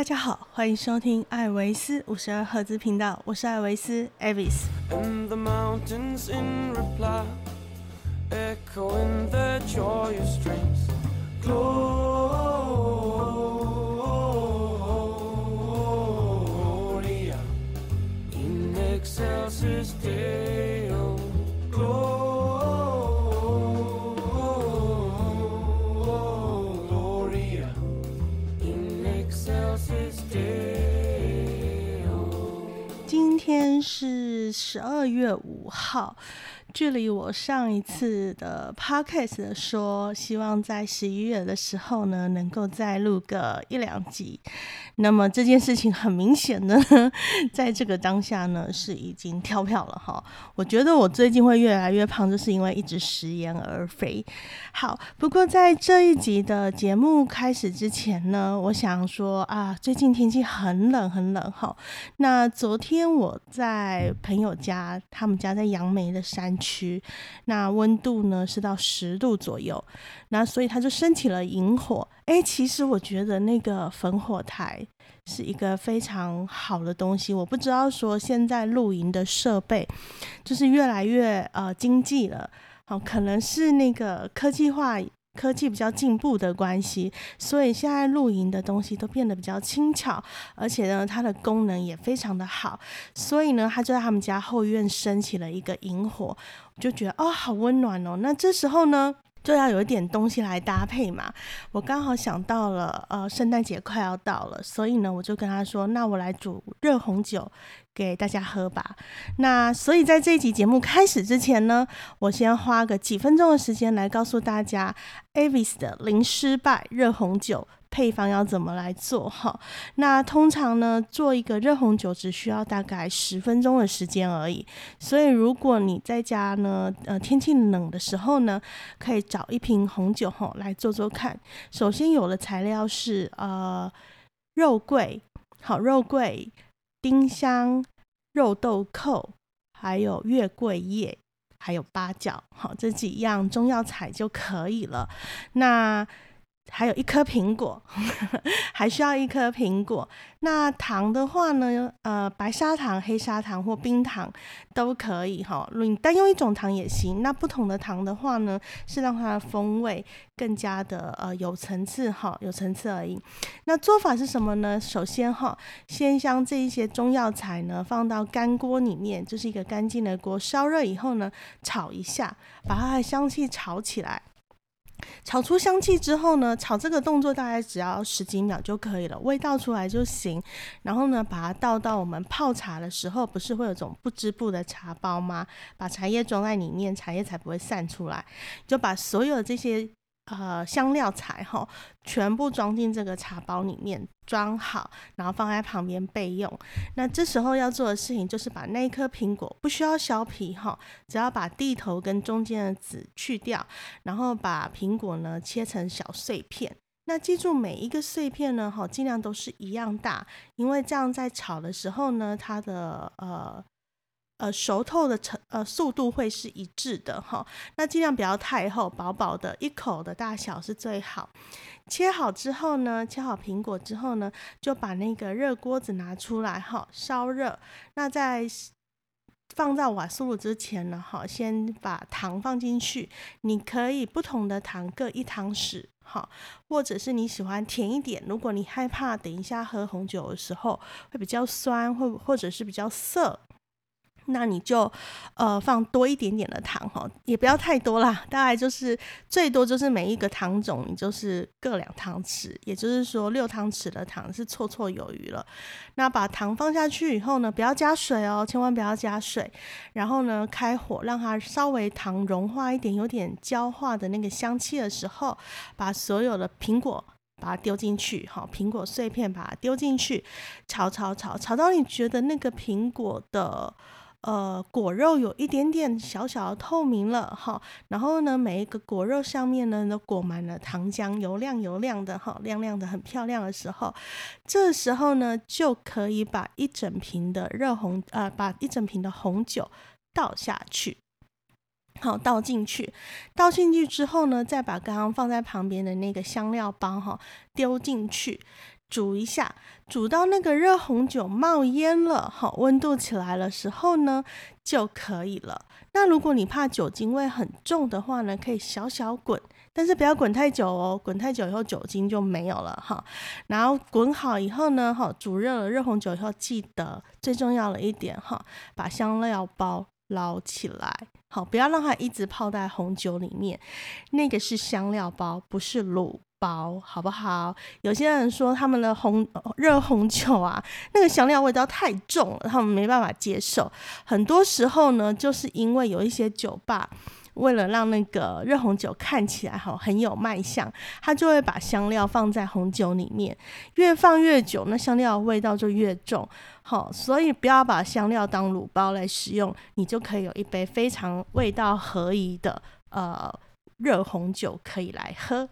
大家好，欢迎收听艾维斯五十二赫兹频道，我是艾维斯 Avis。And the 是十二月五号，距离我上一次的 podcast 说，希望在十一月的时候呢，能够再录个一两集。那么这件事情很明显呢，在这个当下呢，是已经跳票了哈。我觉得我最近会越来越胖，就是因为一直食言而肥。好，不过在这一集的节目开始之前呢，我想说啊，最近天气很冷很冷哈。那昨天我在朋友家，他们家在杨梅的山区，那温度呢是到十度左右，那所以他就升起了萤火。哎，其实我觉得那个焚火台是一个非常好的东西。我不知道说现在露营的设备就是越来越呃经济了，好、可能是那个科技化。科技比较进步的关系，所以现在露营的东西都变得比较轻巧，而且呢，它的功能也非常的好。所以呢，他就在他们家后院升起了一个萤火，就觉得哦，好温暖哦。那这时候呢，就要有一点东西来搭配嘛。我刚好想到了，呃，圣诞节快要到了，所以呢，我就跟他说，那我来煮热红酒给大家喝吧。那所以在这一集节目开始之前呢，我先花个几分钟的时间来告诉大家 Avis 的零失败热红酒。配方要怎么来做哈？那通常呢，做一个热红酒只需要大概十分钟的时间而已。所以如果你在家呢，呃，天气冷的时候呢，可以找一瓶红酒吼来做做看。首先有的材料是呃肉桂，好肉桂、丁香、肉豆蔻，还有月桂叶。还有八角，好，这几样中药材就可以了。那还有一颗苹果，还需要一颗苹果。那糖的话呢，呃，白砂糖、黑砂糖或冰糖都可以哈。你单用一种糖也行。那不同的糖的话呢，是让它的风味更加的呃有层次哈，有层次而已。那做法是什么呢？首先哈，先将这一些中药材呢放到干锅里面，就是一个干净的锅，烧热以后呢，炒一下，把它的香气炒起来。炒出香气之后呢，炒这个动作大概只要十几秒就可以了，味道出来就行。然后呢，把它倒到我们泡茶的时候，不是会有种不织布的茶包吗？把茶叶装在里面，茶叶才不会散出来。就把所有这些呃香料材哈，全部装进这个茶包里面，装好，然后放在旁边备用。那这时候要做的事情就是把那一颗苹果不需要削皮哈，只要把蒂头跟中间的籽去掉，然后把苹果呢切成小碎片。那记住每一个碎片呢，哈，尽量都是一样大，因为这样在炒的时候呢，它的呃呃熟透的程呃速度会是一致的哈。那尽量不要太厚，薄薄的，一口的大小是最好。切好之后呢，切好苹果之后呢，就把那个热锅子拿出来哈，烧热。那在放到瓦斯炉之前呢，哈，先把糖放进去。你可以不同的糖各一汤匙，哈，或者是你喜欢甜一点。如果你害怕等一下喝红酒的时候会比较酸，或或者是比较涩。那你就呃放多一点点的糖哈，也不要太多啦，大概就是最多就是每一个糖种你就是各两汤匙，也就是说六汤匙的糖是绰绰有余了。那把糖放下去以后呢，不要加水哦，千万不要加水。然后呢，开火让它稍微糖融化一点，有点焦化的那个香气的时候，把所有的苹果。把它丢进去，好，苹果碎片把它丢进去，炒炒炒，炒到你觉得那个苹果的呃果肉有一点点小小的透明了哈，然后呢，每一个果肉上面呢都裹满了糖浆，油亮油亮的哈，亮亮的很漂亮的时候，这时候呢就可以把一整瓶的热红呃，把一整瓶的红酒倒下去。好，倒进去，倒进去之后呢，再把刚刚放在旁边的那个香料包哈丢进去。煮一下，煮到那个热红酒冒烟了，好，温度起来的时候呢，就可以了。那如果你怕酒精味很重的话呢，可以小小滚，但是不要滚太久哦，滚太久以后酒精就没有了哈。然后滚好以后呢，哈，煮热了热红酒以后，记得最重要的一点哈，把香料包捞起来，好，不要让它一直泡在红酒里面，那个是香料包，不是卤。包好不好？有些人说他们的红热红酒啊，那个香料味道太重了，他们没办法接受。很多时候呢，就是因为有一些酒吧为了让那个热红酒看起来哈很有卖相，他就会把香料放在红酒里面，越放越久，那香料味道就越重。好，所以不要把香料当卤包来使用，你就可以有一杯非常味道合宜的呃热红酒可以来喝。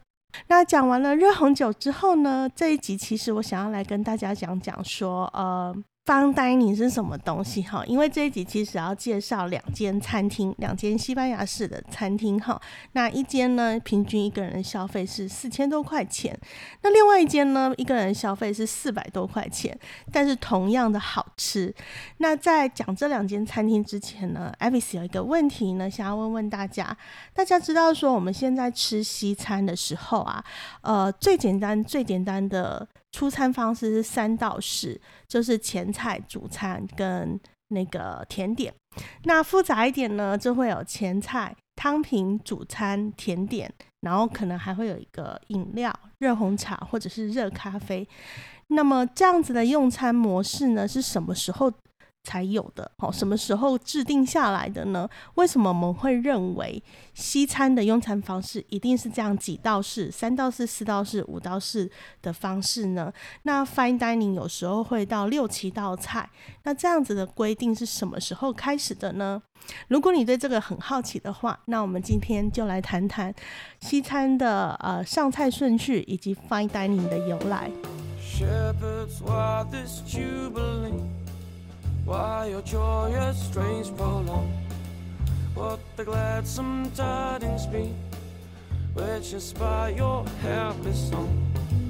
那讲完了热红酒之后呢，这一集其实我想要来跟大家讲讲说，呃。方丹尼是什么东西哈？因为这一集其实要介绍两间餐厅，两间西班牙式的餐厅哈。那一间呢，平均一个人消费是四千多块钱；那另外一间呢，一个人消费是四百多块钱，但是同样的好吃。那在讲这两间餐厅之前呢，Avis 有一个问题呢，想要问问大家。大家知道说我们现在吃西餐的时候啊，呃，最简单、最简单的。出餐方式是三道式，就是前菜、主餐跟那个甜点。那复杂一点呢，就会有前菜、汤品、主餐、甜点，然后可能还会有一个饮料，热红茶或者是热咖啡。那么这样子的用餐模式呢，是什么时候？才有的哦，什么时候制定下来的呢？为什么我们会认为西餐的用餐方式一定是这样几道式、三道式、四道式、五道式的方式呢？那 fine dining 有时候会到六七道菜，那这样子的规定是什么时候开始的呢？如果你对这个很好奇的话，那我们今天就来谈谈西餐的呃上菜顺序以及 fine dining 的由来。Why your joyous strains prolong? What the gladsome tidings be, which inspire your happy song?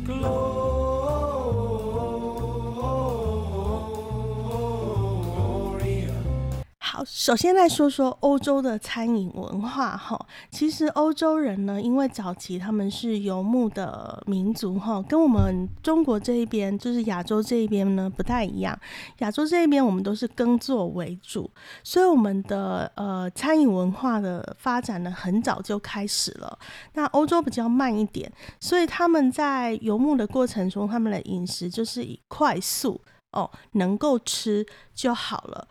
Gloria. 首先来说说欧洲的餐饮文化哈。其实欧洲人呢，因为早期他们是游牧的民族哈，跟我们中国这一边，就是亚洲这一边呢不太一样。亚洲这一边我们都是耕作为主，所以我们的呃餐饮文化的发展呢很早就开始了。那欧洲比较慢一点，所以他们在游牧的过程中，他们的饮食就是以快速哦能够吃就好了。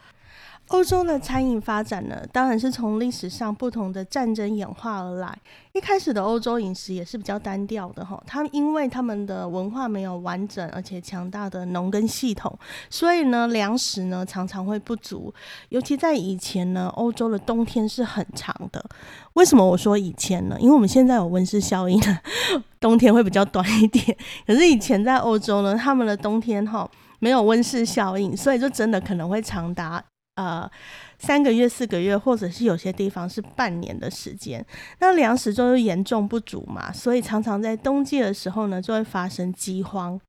欧洲的餐饮发展呢，当然是从历史上不同的战争演化而来。一开始的欧洲饮食也是比较单调的哈，他们因为他们的文化没有完整而且强大的农耕系统，所以呢粮食呢常常会不足。尤其在以前呢，欧洲的冬天是很长的。为什么我说以前呢？因为我们现在有温室效应，冬天会比较短一点。可是以前在欧洲呢，他们的冬天哈没有温室效应，所以就真的可能会长达。呃，三个月、四个月，或者是有些地方是半年的时间，那粮食就是严重不足嘛，所以常常在冬季的时候呢，就会发生饥荒。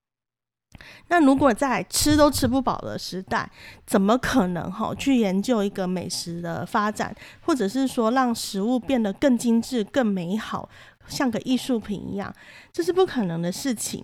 那如果在吃都吃不饱的时代，怎么可能哈去研究一个美食的发展，或者是说让食物变得更精致、更美好，像个艺术品一样，这是不可能的事情。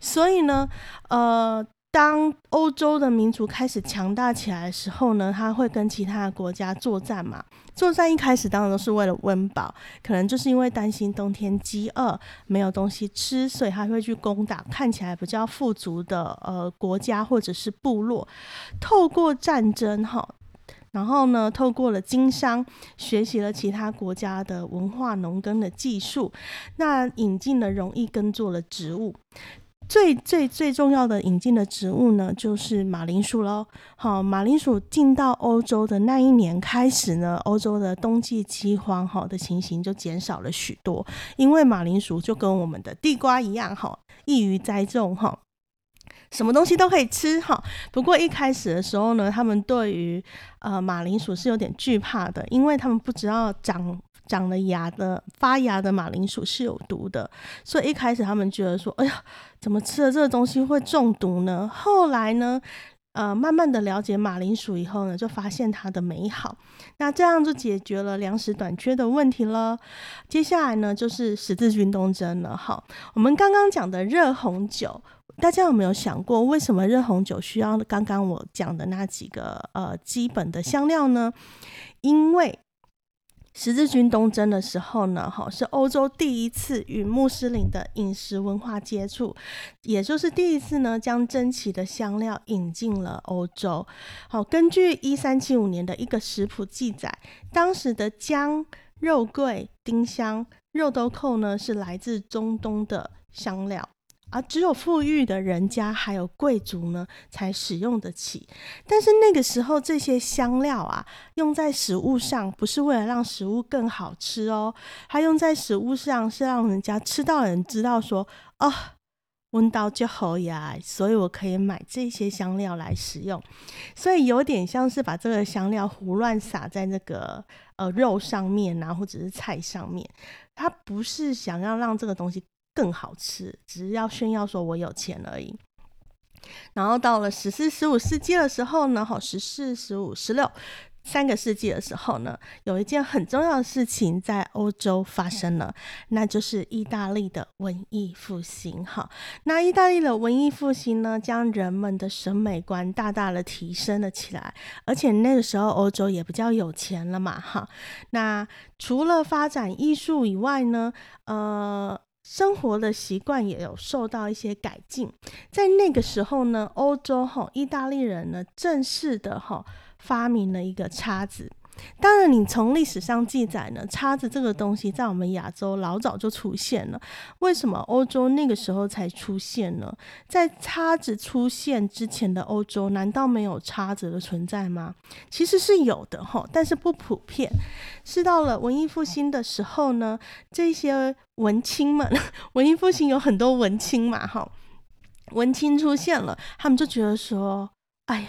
所以呢，呃。当欧洲的民族开始强大起来的时候呢，他会跟其他的国家作战嘛？作战一开始当然都是为了温饱，可能就是因为担心冬天饥饿没有东西吃，所以他会去攻打看起来比较富足的呃国家或者是部落。透过战争哈，然后呢，透过了经商，学习了其他国家的文化、农耕的技术，那引进了容易耕作的植物。最最最重要的引进的植物呢，就是马铃薯喽。好，马铃薯进到欧洲的那一年开始呢，欧洲的冬季饥荒哈的情形就减少了许多，因为马铃薯就跟我们的地瓜一样哈，易于栽种哈，什么东西都可以吃哈。不过一开始的时候呢，他们对于呃马铃薯是有点惧怕的，因为他们不知道长。长了芽的发芽的马铃薯是有毒的，所以一开始他们觉得说，哎呀，怎么吃了这个东西会中毒呢？后来呢，呃，慢慢的了解马铃薯以后呢，就发现它的美好，那这样就解决了粮食短缺的问题了。接下来呢，就是十字军东征了。哈，我们刚刚讲的热红酒。大家有没有想过，为什么热红酒需要刚刚我讲的那几个呃基本的香料呢？因为十字军东征的时候呢，哈是欧洲第一次与穆斯林的饮食文化接触，也就是第一次呢将珍奇的香料引进了欧洲。好，根据一三七五年的一个食谱记载，当时的姜、肉桂、丁香、肉豆蔻呢是来自中东的香料。而只有富裕的人家还有贵族呢，才使用得起。但是那个时候，这些香料啊，用在食物上，不是为了让食物更好吃哦，它用在食物上是让人家吃到人知道说，哦，闻到就好呀，所以我可以买这些香料来使用。所以有点像是把这个香料胡乱撒在那个呃肉上面啊，或者是菜上面，它不是想要让这个东西。更好吃，只是要炫耀说我有钱而已。然后到了十四、十五世纪的时候呢，哈，十四、十五、十六三个世纪的时候呢，有一件很重要的事情在欧洲发生了，那就是意大利的文艺复兴。哈，那意大利的文艺复兴呢，将人们的审美观大大的提升了起来，而且那个时候欧洲也比较有钱了嘛，哈。那除了发展艺术以外呢，呃。生活的习惯也有受到一些改进，在那个时候呢，欧洲哈意大利人呢正式的哈发明了一个叉子。当然，你从历史上记载呢，叉子这个东西在我们亚洲老早就出现了。为什么欧洲那个时候才出现呢？在叉子出现之前的欧洲，难道没有叉子的存在吗？其实是有的哈，但是不普遍。是到了文艺复兴的时候呢，这些文青们，文艺复兴有很多文青嘛哈，文青出现了，他们就觉得说，哎呀，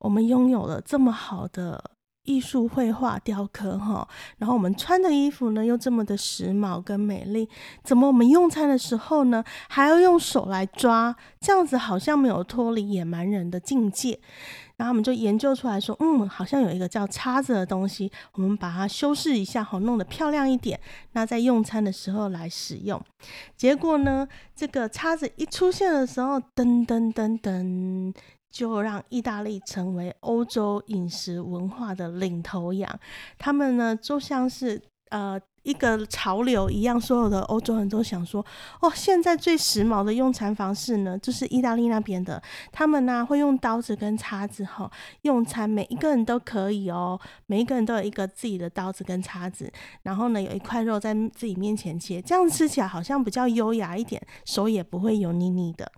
我们拥有了这么好的。艺术绘画、雕刻，哈，然后我们穿的衣服呢又这么的时髦跟美丽，怎么我们用餐的时候呢还要用手来抓？这样子好像没有脱离野蛮人的境界。然后我们就研究出来说，嗯，好像有一个叫叉子的东西，我们把它修饰一下，好弄得漂亮一点，那在用餐的时候来使用。结果呢，这个叉子一出现的时候，噔噔噔噔。就让意大利成为欧洲饮食文化的领头羊，他们呢就像是呃一个潮流一样，所有的欧洲人都想说，哦，现在最时髦的用餐方式呢，就是意大利那边的，他们呢会用刀子跟叉子哈用餐，每一个人都可以哦，每一个人都有一个自己的刀子跟叉子，然后呢有一块肉在自己面前切，这样吃起来好像比较优雅一点，手也不会油腻腻的。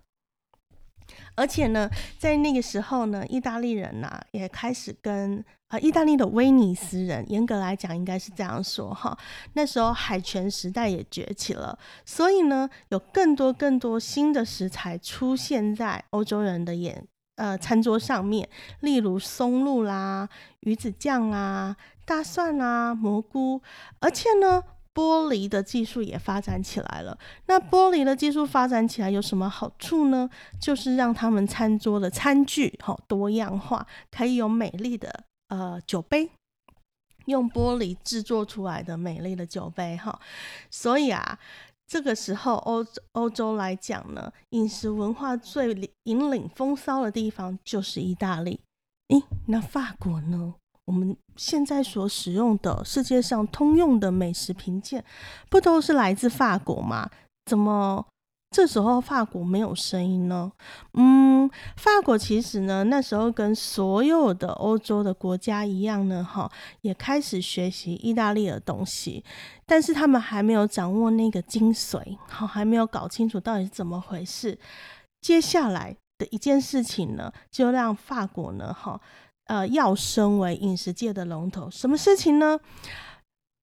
而且呢，在那个时候呢，意大利人呐也开始跟啊，意大利的威尼斯人，严格来讲应该是这样说哈。那时候海权时代也崛起了，所以呢，有更多更多新的食材出现在欧洲人的眼呃餐桌上面，例如松露啦、鱼子酱啊、大蒜啊、蘑菇，而且呢。玻璃的技术也发展起来了。那玻璃的技术发展起来有什么好处呢？就是让他们餐桌的餐具哈多样化，可以有美丽的呃酒杯，用玻璃制作出来的美丽的酒杯哈。所以啊，这个时候欧欧洲来讲呢，饮食文化最引领风骚的地方就是意大利。咦，那法国呢？我们现在所使用的世界上通用的美食评鉴，不都是来自法国吗？怎么这时候法国没有声音呢？嗯，法国其实呢，那时候跟所有的欧洲的国家一样呢，哈，也开始学习意大利的东西，但是他们还没有掌握那个精髓，好，还没有搞清楚到底是怎么回事。接下来的一件事情呢，就让法国呢，哈。呃，要升为饮食界的龙头，什么事情呢？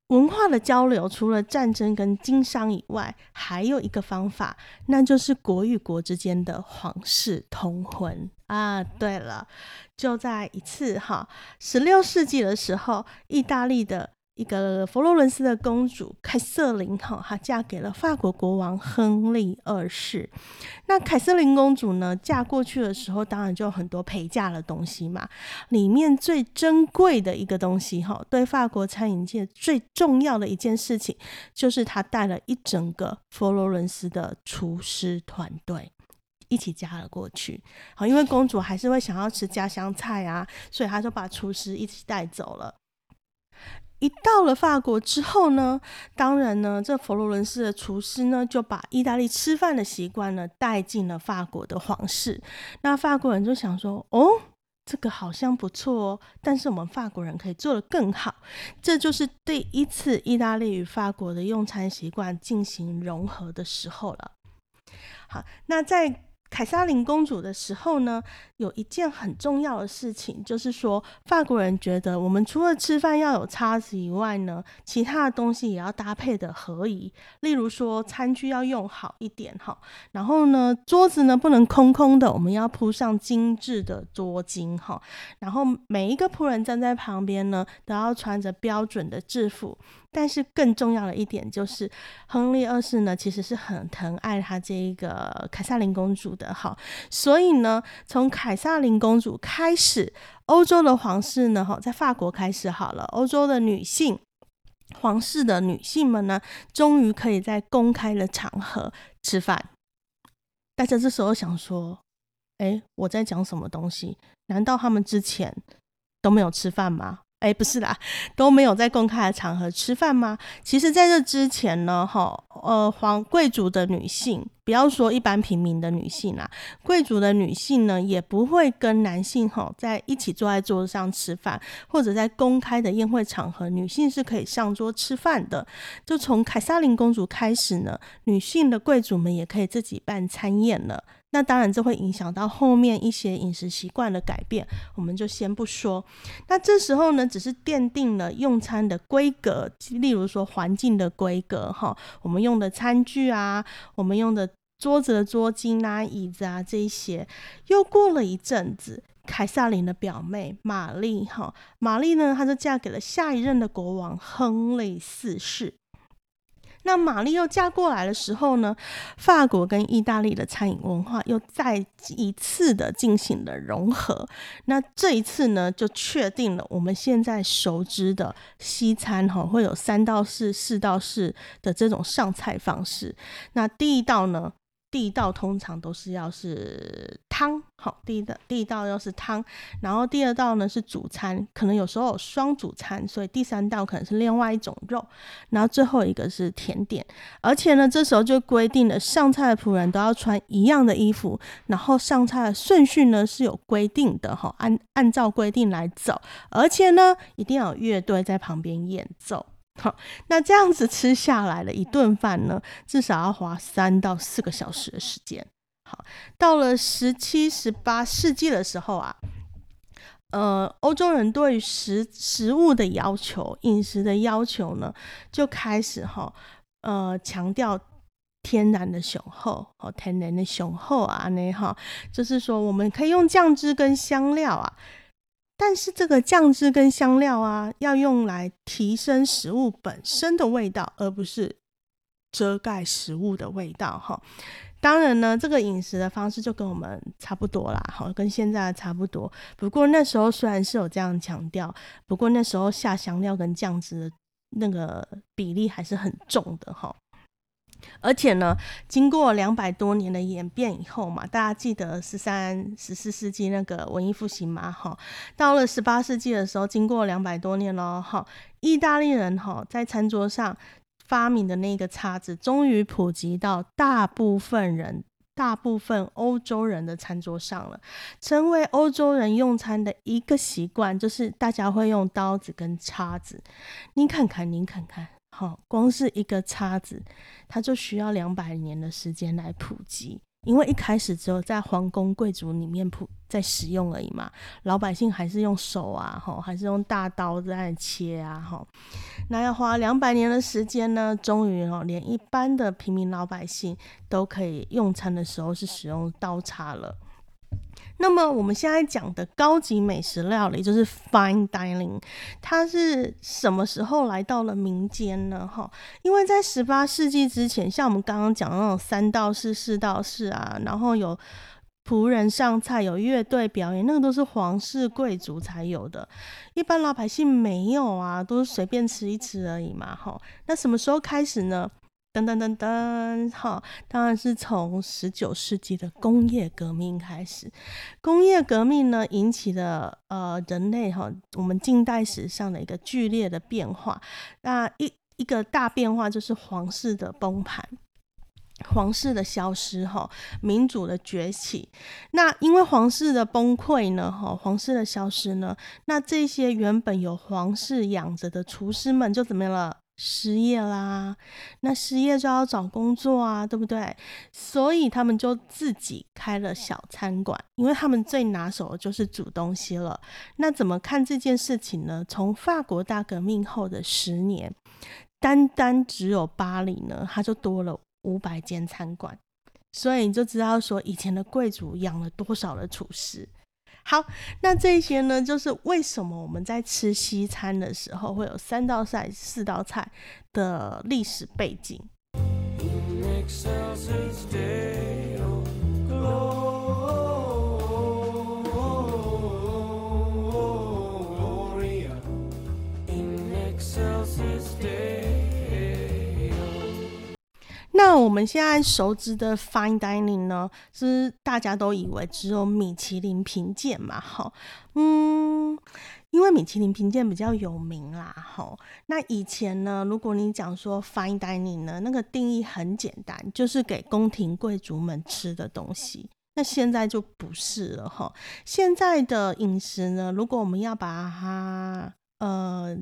文化的交流，除了战争跟经商以外，还有一个方法，那就是国与国之间的皇室通婚啊。对了，就在一次哈，十六世纪的时候，意大利的一个佛罗伦斯的公主凯瑟琳哈，她嫁给了法国国王亨利二世。那凯瑟琳公主呢，嫁过去的时候，当然就有很多陪嫁的东西嘛。里面最珍贵的一个东西哈，对法国餐饮界最重要的一件事情，就是她带了一整个佛罗伦斯的厨师团队一起嫁了过去。好，因为公主还是会想要吃家乡菜啊，所以她就把厨师一起带走了。一到了法国之后呢，当然呢，这佛罗伦斯的厨师呢就把意大利吃饭的习惯呢带进了法国的皇室。那法国人就想说：“哦，这个好像不错哦，但是我们法国人可以做得更好。”这就是第一次意大利与法国的用餐习惯进行融合的时候了。好，那在。凯撒琳公主的时候呢，有一件很重要的事情，就是说法国人觉得我们除了吃饭要有叉子以外呢，其他的东西也要搭配的合宜。例如说，餐具要用好一点哈，然后呢，桌子呢不能空空的，我们要铺上精致的桌巾哈，然后每一个仆人站在旁边呢，都要穿着标准的制服。但是更重要的一点就是，亨利二世呢，其实是很疼爱他这一个凯撒琳公主的哈，所以呢，从凯撒琳公主开始，欧洲的皇室呢，哈，在法国开始好了，欧洲的女性皇室的女性们呢，终于可以在公开的场合吃饭。大家这时候想说，哎，我在讲什么东西？难道他们之前都没有吃饭吗？哎，不是啦，都没有在公开的场合吃饭吗？其实，在这之前呢，哈，呃，皇贵族的女性，不要说一般平民的女性啦，贵族的女性呢，也不会跟男性哈在一起坐在桌子上吃饭，或者在公开的宴会场合，女性是可以上桌吃饭的。就从凯撒琳公主开始呢，女性的贵族们也可以自己办餐宴了。那当然，这会影响到后面一些饮食习惯的改变，我们就先不说。那这时候呢，只是奠定了用餐的规格，例如说环境的规格，哈，我们用的餐具啊，我们用的桌子的桌巾啊、椅子啊这一些。又过了一阵子，凯撒琳的表妹玛丽，哈，玛丽呢，她就嫁给了下一任的国王亨利四世。那玛丽又嫁过来的时候呢，法国跟意大利的餐饮文化又再一次的进行了融合。那这一次呢，就确定了我们现在熟知的西餐哈，会有三道式、四道式的这种上菜方式。那第一道呢？第一道通常都是要是汤，好，第一道第一道要是汤，然后第二道呢是主餐，可能有时候有双主餐，所以第三道可能是另外一种肉，然后最后一个是甜点，而且呢这时候就规定了上菜的仆人都要穿一样的衣服，然后上菜的顺序呢是有规定的哈，按按照规定来走，而且呢一定要有乐队在旁边演奏。好，那这样子吃下来了一顿饭呢，至少要花三到四个小时的时间。好，到了十七、十八世纪的时候啊，呃，欧洲人对于食食物的要求、饮食的要求呢，就开始哈，呃，强调天然的雄厚，哦，天然的雄厚啊，那哈，就是说我们可以用酱汁跟香料啊。但是这个酱汁跟香料啊，要用来提升食物本身的味道，而不是遮盖食物的味道哈。当然呢，这个饮食的方式就跟我们差不多啦，哈，跟现在差不多。不过那时候虽然是有这样强调，不过那时候下香料跟酱汁那个比例还是很重的哈。而且呢，经过两百多年的演变以后嘛，大家记得十三、十四世纪那个文艺复兴嘛，哈，到了十八世纪的时候，经过两百多年咯，哈，意大利人哈在餐桌上发明的那个叉子，终于普及到大部分人、大部分欧洲人的餐桌上了，成为欧洲人用餐的一个习惯，就是大家会用刀子跟叉子。您看看，您看看。好，光是一个叉子，它就需要两百年的时间来普及，因为一开始只有在皇宫贵族里面普在使用而已嘛，老百姓还是用手啊，哈，还是用大刀在切啊，哈，那要花两百年的时间呢，终于哦，连一般的平民老百姓都可以用餐的时候是使用刀叉了。那么我们现在讲的高级美食料理就是 fine dining，它是什么时候来到了民间呢？哈，因为在十八世纪之前，像我们刚刚讲的那种三道士、四道士啊，然后有仆人上菜，有乐队表演，那个都是皇室贵族才有的，一般老百姓没有啊，都是随便吃一吃而已嘛。哈，那什么时候开始呢？噔噔噔噔，哈，当然是从十九世纪的工业革命开始。工业革命呢，引起了呃人类哈，我们近代史上的一个剧烈的变化。那一一个大变化就是皇室的崩盘，皇室的消失，哈，民主的崛起。那因为皇室的崩溃呢，哈，皇室的消失呢，那这些原本有皇室养着的厨师们就怎么样了？失业啦，那失业就要找工作啊，对不对？所以他们就自己开了小餐馆，因为他们最拿手的就是煮东西了。那怎么看这件事情呢？从法国大革命后的十年，单单只有巴黎呢，它就多了五百间餐馆，所以你就知道说以前的贵族养了多少的厨师。好，那这些呢，就是为什么我们在吃西餐的时候会有三道菜、四道菜的历史背景。那我们现在熟知的 fine dining 呢，是大家都以为只有米其林评鉴嘛，哈，嗯，因为米其林评鉴比较有名啦，哈。那以前呢，如果你讲说 fine dining 呢，那个定义很简单，就是给宫廷贵族们吃的东西。那现在就不是了，哈。现在的饮食呢，如果我们要把它呃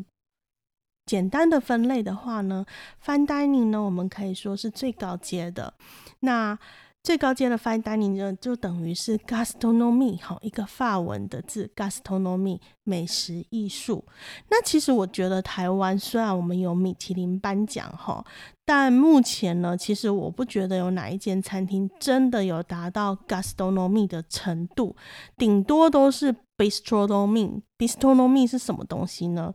简单的分类的话呢，fine dining 呢，我们可以说是最高阶的。那最高阶的 fine dining 呢，就等于是 gastronomy 哈，一个法文的字 gastronomy 美食艺术。那其实我觉得台湾虽然我们有米其林颁奖哈，但目前呢，其实我不觉得有哪一间餐厅真的有达到 gastronomy 的程度，顶多都是 bistronomy。bistronomy 是什么东西呢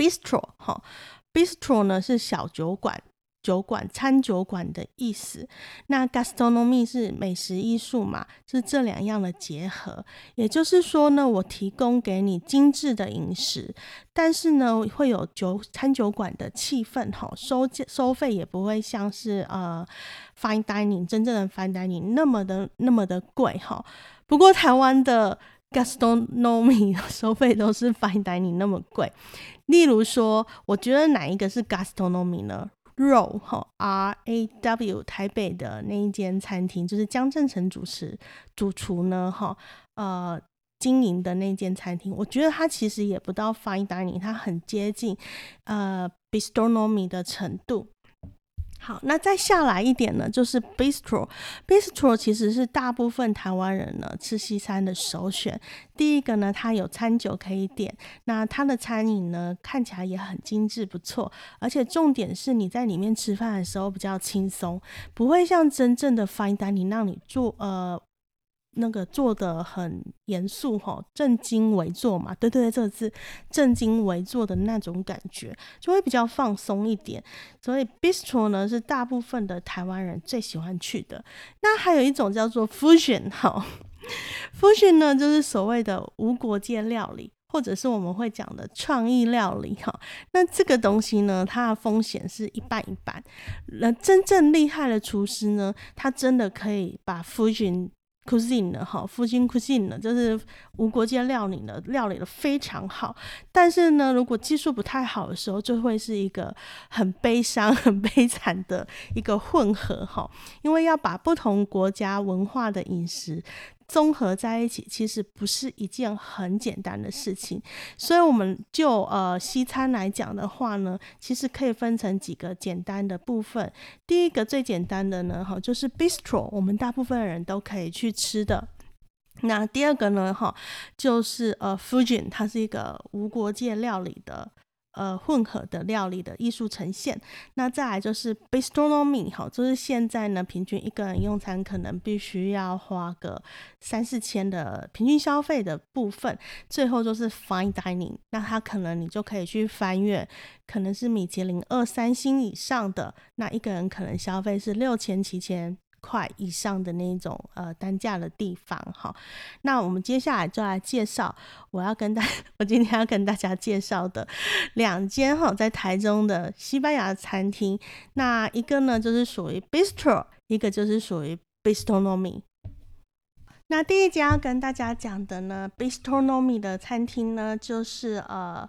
？bistro 哈，bistro 呢是小酒馆、酒馆、餐酒馆的意思。那 gastronomy 是美食艺术嘛，是这两样的结合。也就是说呢，我提供给你精致的饮食，但是呢，会有酒餐酒馆的气氛哈，收收费也不会像是呃 fine dining 真正的 fine dining 那么的那么的贵哈。不过台湾的 gastronomy 收费都是 fine dining 那么贵。例如说，我觉得哪一个是 gastronomy 呢？Raw 哈 R A W 台北的那一间餐厅，就是江正成主持主厨呢哈呃经营的那间餐厅，我觉得它其实也不到 fine dining，它很接近呃 bistronomy 的程度。好，那再下来一点呢，就是 bistro。bistro 其实是大部分台湾人呢吃西餐的首选。第一个呢，它有餐酒可以点，那它的餐饮呢看起来也很精致不错，而且重点是你在里面吃饭的时候比较轻松，不会像真正的 fine dining 让你做呃。那个做的很严肃哈，正襟危坐嘛，对对对，这个字正襟危坐的那种感觉，就会比较放松一点。所以 bistro 呢是大部分的台湾人最喜欢去的。那还有一种叫做 fusion 哈，fusion 呢就是所谓的无国界料理。或者是我们会讲的创意料理哈，那这个东西呢，它的风险是一半一半。那真正厉害的厨师呢，他真的可以把 fusion cuisine 呢，哈，复兴 cuisine 呢，就是无国界料理呢，料理的非常好。但是呢，如果技术不太好的时候，就会是一个很悲伤、很悲惨的一个混合哈。因为要把不同国家文化的饮食综合在一起，其实不是一件很简单的事情。所以，我们就呃西餐来讲的话呢，其实可以分成几个简单的部分。第一个最简单的呢，哈，就是 bistro，我们大部分人都可以去吃的。那第二个呢，哈，就是呃 fusion，它是一个无国界料理的呃混合的料理的艺术呈现。那再来就是 bistronomy 哈，就是现在呢，平均一个人用餐可能必须要花个三四千的平均消费的部分。最后就是 fine dining，那它可能你就可以去翻阅，可能是米其林二三星以上的，那一个人可能消费是六千七千。块以上的那种呃单价的地方哈，那我们接下来就来介绍我要跟大我今天要跟大家介绍的两间哈在台中的西班牙餐厅，那一个呢就是属于 bistro，一个就是属于 bistronomy。那第一家要跟大家讲的呢，bistronomy 的餐厅呢，就是呃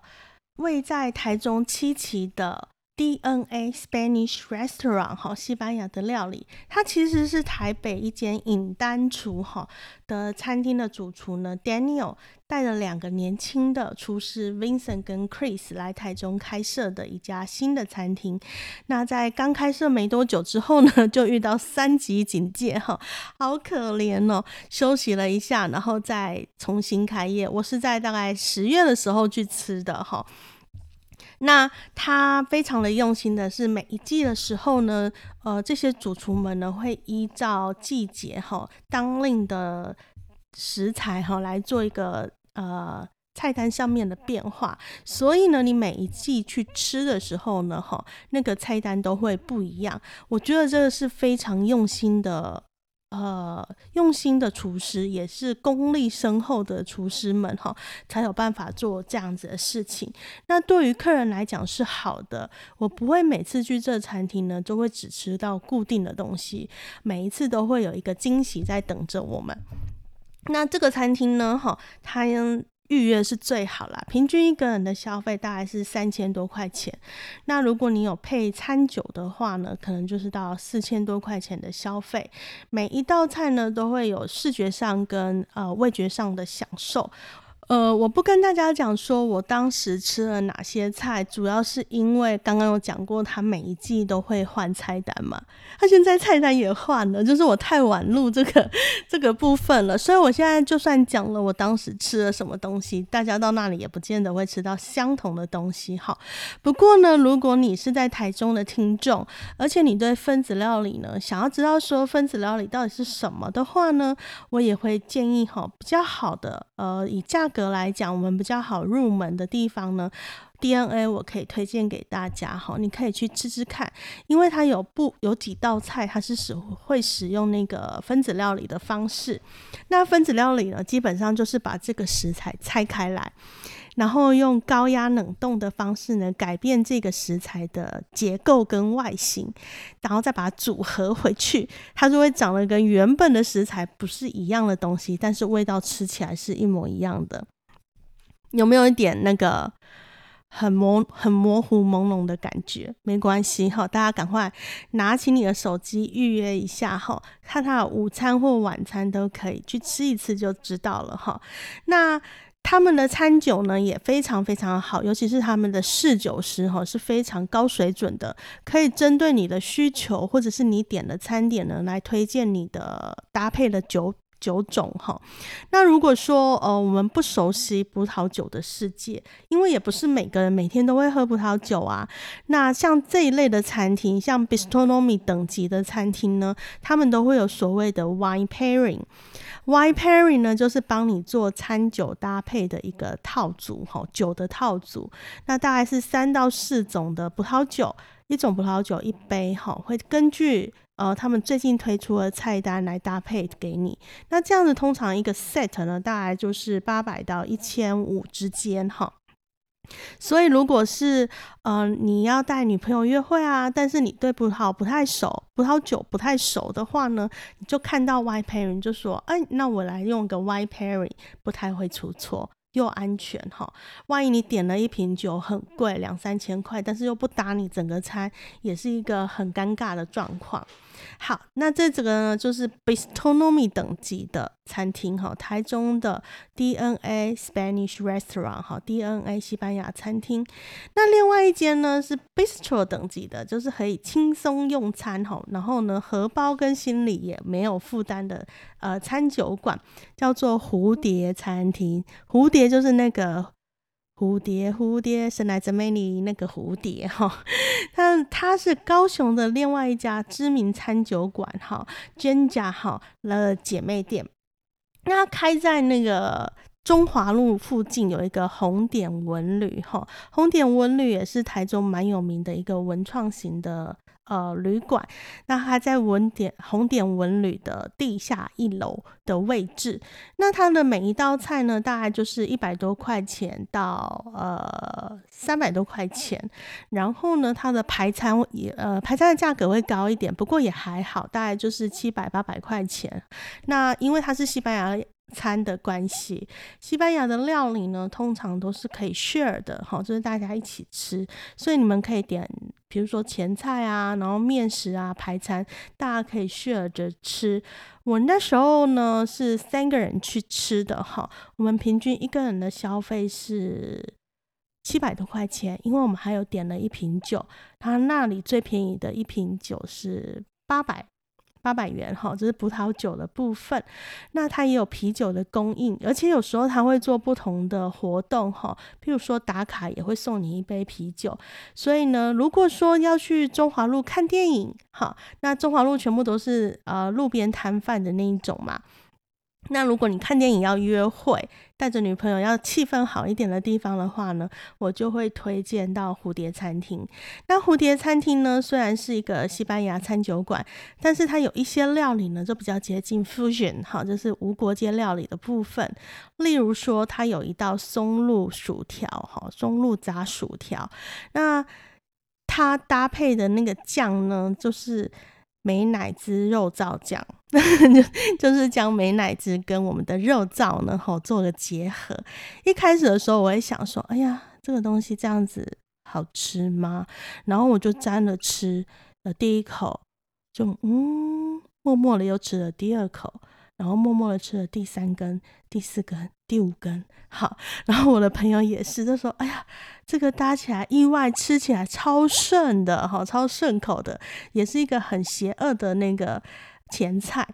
位在台中七期的。DNA Spanish Restaurant 哈，西班牙的料理，它其实是台北一间尹丹厨哈的餐厅的主厨呢，Daniel 带了两个年轻的厨师 Vincent 跟 Chris 来台中开设的一家新的餐厅。那在刚开设没多久之后呢，就遇到三级警戒哈，好可怜哦。休息了一下，然后再重新开业。我是在大概十月的时候去吃的哈。那他非常的用心的是，每一季的时候呢，呃，这些主厨们呢会依照季节哈当令的食材哈来做一个呃菜单上面的变化，所以呢，你每一季去吃的时候呢，哈那个菜单都会不一样。我觉得这个是非常用心的。呃，用心的厨师也是功力深厚的厨师们哈，才有办法做这样子的事情。那对于客人来讲是好的，我不会每次去这餐厅呢，都会只吃到固定的东西，每一次都会有一个惊喜在等着我们。那这个餐厅呢，哈，它。预约是最好啦，平均一个人的消费大概是三千多块钱。那如果你有配餐酒的话呢，可能就是到四千多块钱的消费。每一道菜呢，都会有视觉上跟呃味觉上的享受。呃，我不跟大家讲说我当时吃了哪些菜，主要是因为刚刚有讲过，他每一季都会换菜单嘛。他现在菜单也换了，就是我太晚录这个这个部分了，所以我现在就算讲了我当时吃了什么东西，大家到那里也不见得会吃到相同的东西。哈。不过呢，如果你是在台中的听众，而且你对分子料理呢想要知道说分子料理到底是什么的话呢，我也会建议哈比较好的呃以价格来讲，我们比较好入门的地方呢，DNA 我可以推荐给大家哈，你可以去吃吃看，因为它有不有几道菜，它是使会使用那个分子料理的方式。那分子料理呢，基本上就是把这个食材拆开来，然后用高压冷冻的方式呢，改变这个食材的结构跟外形，然后再把它组合回去，它就会长得跟原本的食材不是一样的东西，但是味道吃起来是一模一样的。有没有一点那个很模、很模糊、朦胧的感觉？没关系哈，大家赶快拿起你的手机预约一下哈，看他的午餐或晚餐都可以去吃一次就知道了哈。那他们的餐酒呢也非常非常好，尤其是他们的侍酒师哈是非常高水准的，可以针对你的需求或者是你点的餐点呢来推荐你的搭配的酒。酒种哈，那如果说呃我们不熟悉葡萄酒的世界，因为也不是每个人每天都会喝葡萄酒啊。那像这一类的餐厅，像 bistronomy 等级的餐厅呢，他们都会有所谓的 wine pairing。wine pairing 呢，就是帮你做餐酒搭配的一个套组哈，酒的套组。那大概是三到四种的葡萄酒，一种葡萄酒一杯哈，会根据。呃，他们最近推出的菜单来搭配给你，那这样子通常一个 set 呢，大概就是八百到一千五之间哈。所以如果是呃你要带女朋友约会啊，但是你对葡萄不太熟，葡萄酒不太熟的话呢，你就看到 white pairing 就说，哎，那我来用个 white pairing，不太会出错。又安全哈，万一你点了一瓶酒很贵两三千块，但是又不打你整个餐，也是一个很尴尬的状况。好，那这这个呢，就是 bistronomy 等级的餐厅哈，台中的 DNA Spanish Restaurant 哈，DNA 西班牙餐厅。那另外一间呢是 bistro 等级的，就是可以轻松用餐哈，然后呢荷包跟心里也没有负担的呃餐酒馆，叫做蝴蝶餐厅。蝴蝶就是那个。蝴蝶，蝴蝶，神来真美丽，那个蝴蝶 哈，它它是高雄的另外一家知名餐酒馆哈，娟家哈的姐妹店，那开在那个。中华路附近有一个红点文旅，哈，红点文旅也是台中蛮有名的一个文创型的呃旅馆。那它在文点红点文旅的地下一楼的位置。那它的每一道菜呢，大概就是一百多块钱到呃三百多块钱。然后呢，它的排餐也呃排餐的价格会高一点，不过也还好，大概就是七百八百块钱。那因为它是西班牙。餐的关系，西班牙的料理呢，通常都是可以 share 的，哈，就是大家一起吃，所以你们可以点，比如说前菜啊，然后面食啊，排餐，大家可以 share 着吃。我那时候呢是三个人去吃的，哈，我们平均一个人的消费是七百多块钱，因为我们还有点了一瓶酒，他那里最便宜的一瓶酒是八百。八百元哈，这是葡萄酒的部分。那它也有啤酒的供应，而且有时候它会做不同的活动哈，譬如说打卡也会送你一杯啤酒。所以呢，如果说要去中华路看电影哈，那中华路全部都是呃路边摊贩的那一种嘛。那如果你看电影要约会，带着女朋友要气氛好一点的地方的话呢，我就会推荐到蝴蝶餐厅。那蝴蝶餐厅呢，虽然是一个西班牙餐酒馆，但是它有一些料理呢，就比较接近 fusion 哈，就是无国界料理的部分。例如说，它有一道松露薯条哈，松露炸薯条。那它搭配的那个酱呢，就是美乃滋肉燥酱。就 就是将美乃滋跟我们的肉燥呢，吼做个结合。一开始的时候，我会想说，哎呀，这个东西这样子好吃吗？然后我就沾了吃呃第一口，就嗯，默默的又吃了第二口，然后默默的吃了第三根、第四根、第五根。好，然后我的朋友也是，就说，哎呀，这个搭起来意外，吃起来超顺的，哈，超顺口的，也是一个很邪恶的那个。前菜，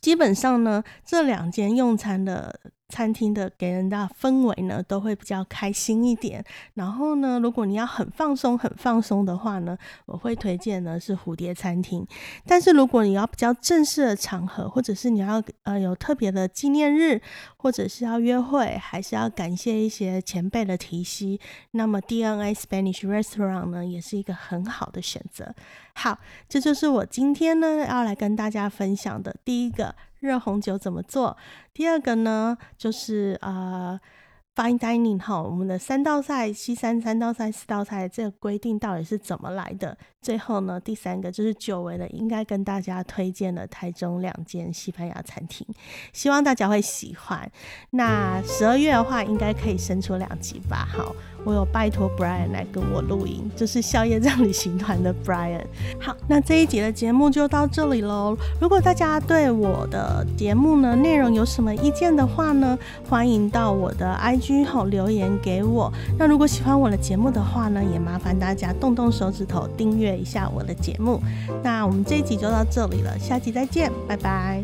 基本上呢，这两间用餐的。餐厅的给人的氛围呢，都会比较开心一点。然后呢，如果你要很放松、很放松的话呢，我会推荐呢是蝴蝶餐厅。但是如果你要比较正式的场合，或者是你要呃有特别的纪念日，或者是要约会，还是要感谢一些前辈的提携，那么 DNA Spanish Restaurant 呢，也是一个很好的选择。好，这就是我今天呢要来跟大家分享的第一个。热红酒怎么做？第二个呢，就是呃，fine dining 哈，我们的三道菜、西餐三道菜、四道菜这个规定到底是怎么来的？最后呢，第三个就是久违的，应该跟大家推荐的台中两间西班牙餐厅，希望大家会喜欢。那十二月的话，应该可以生出两集吧？好。我有拜托 Brian 来跟我录音，就是宵夜葬旅行团的 Brian。好，那这一集的节目就到这里喽。如果大家对我的节目呢内容有什么意见的话呢，欢迎到我的 IG 后留言给我。那如果喜欢我的节目的话呢，也麻烦大家动动手指头订阅一下我的节目。那我们这一集就到这里了，下集再见，拜拜。